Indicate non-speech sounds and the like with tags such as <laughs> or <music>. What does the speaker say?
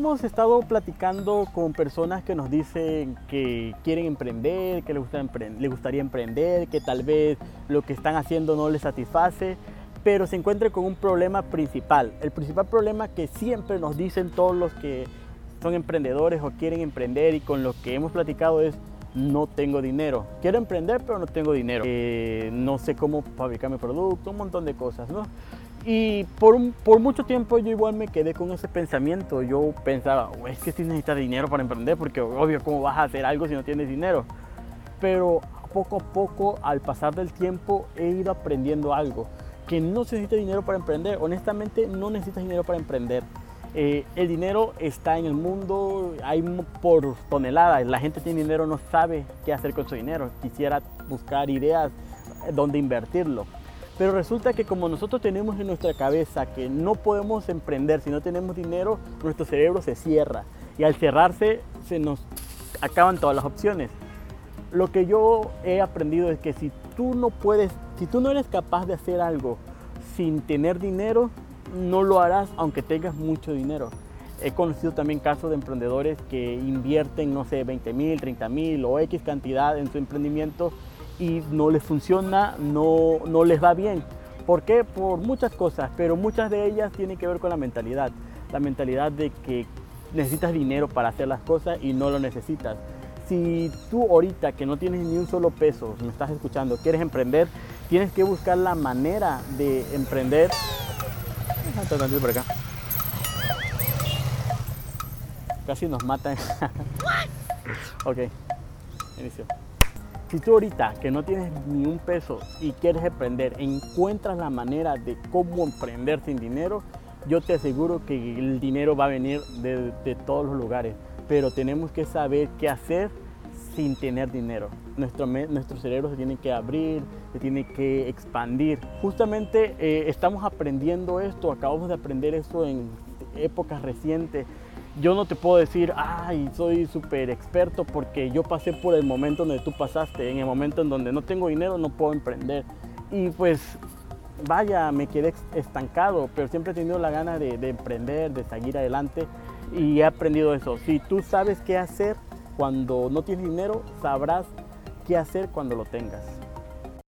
hemos estado platicando con personas que nos dicen que quieren emprender, que les, gusta les gustaría emprender, que tal vez lo que están haciendo no les satisface, pero se encuentran con un problema principal. El principal problema que siempre nos dicen todos los que son emprendedores o quieren emprender y con lo que hemos platicado es no tengo dinero. Quiero emprender pero no tengo dinero. Eh, no sé cómo fabricar mi producto, un montón de cosas, ¿no? Y por, mucho tiempo yo igual me quedé con ese pensamiento. Yo pensaba, es que si necesitas dinero para emprender, porque obvio, ¿cómo vas a hacer algo si no tienes dinero? Pero poco a poco, al pasar del tiempo, he ido aprendiendo algo. Que no se necesita dinero para emprender. Honestamente, no necesitas dinero para emprender. Eh, el dinero está en el mundo, hay por toneladas. La gente tiene dinero, no sabe qué hacer con su dinero. Quisiera buscar ideas donde invertirlo. Pero resulta que como nosotros tenemos en nuestra cabeza que no podemos emprender si no tenemos dinero, nuestro cerebro se cierra. Y al cerrarse se nos acaban todas las opciones. Lo que yo he aprendido es que si tú no puedes, si tú no eres capaz de hacer algo sin tener dinero, no lo harás aunque tengas mucho dinero. He conocido también casos de emprendedores que invierten, no sé, 20 mil, 30 mil o X cantidad en su emprendimiento y no les funciona, no, no les va bien. ¿Por qué? Por muchas cosas, pero muchas de ellas tienen que ver con la mentalidad. La mentalidad de que necesitas dinero para hacer las cosas y no lo necesitas. Si tú ahorita que no tienes ni un solo peso, me estás escuchando, quieres emprender, tienes que buscar la manera de emprender. Por acá. Casi nos matan. <laughs> ok, inicio. Si tú ahorita que no tienes ni un peso y quieres emprender, encuentras la manera de cómo emprender sin dinero, yo te aseguro que el dinero va a venir de, todos los lugares. Pero tenemos que saber qué hacer sin tener dinero. Nuestro, nuestro cerebro se tiene que abrir, se tiene que expandir. Justamente eh, estamos aprendiendo esto, acabamos de aprender esto en épocas recientes yo no te puedo decir, ay, soy súper experto porque yo pasé por el momento donde tú pasaste, en el momento en donde no tengo dinero no puedo emprender. Y pues vaya, me quedé estancado, pero siempre he tenido la gana de, de emprender, de seguir adelante y he aprendido eso. Si tú sabes qué hacer cuando no tienes dinero, sabrás qué hacer cuando lo tengas.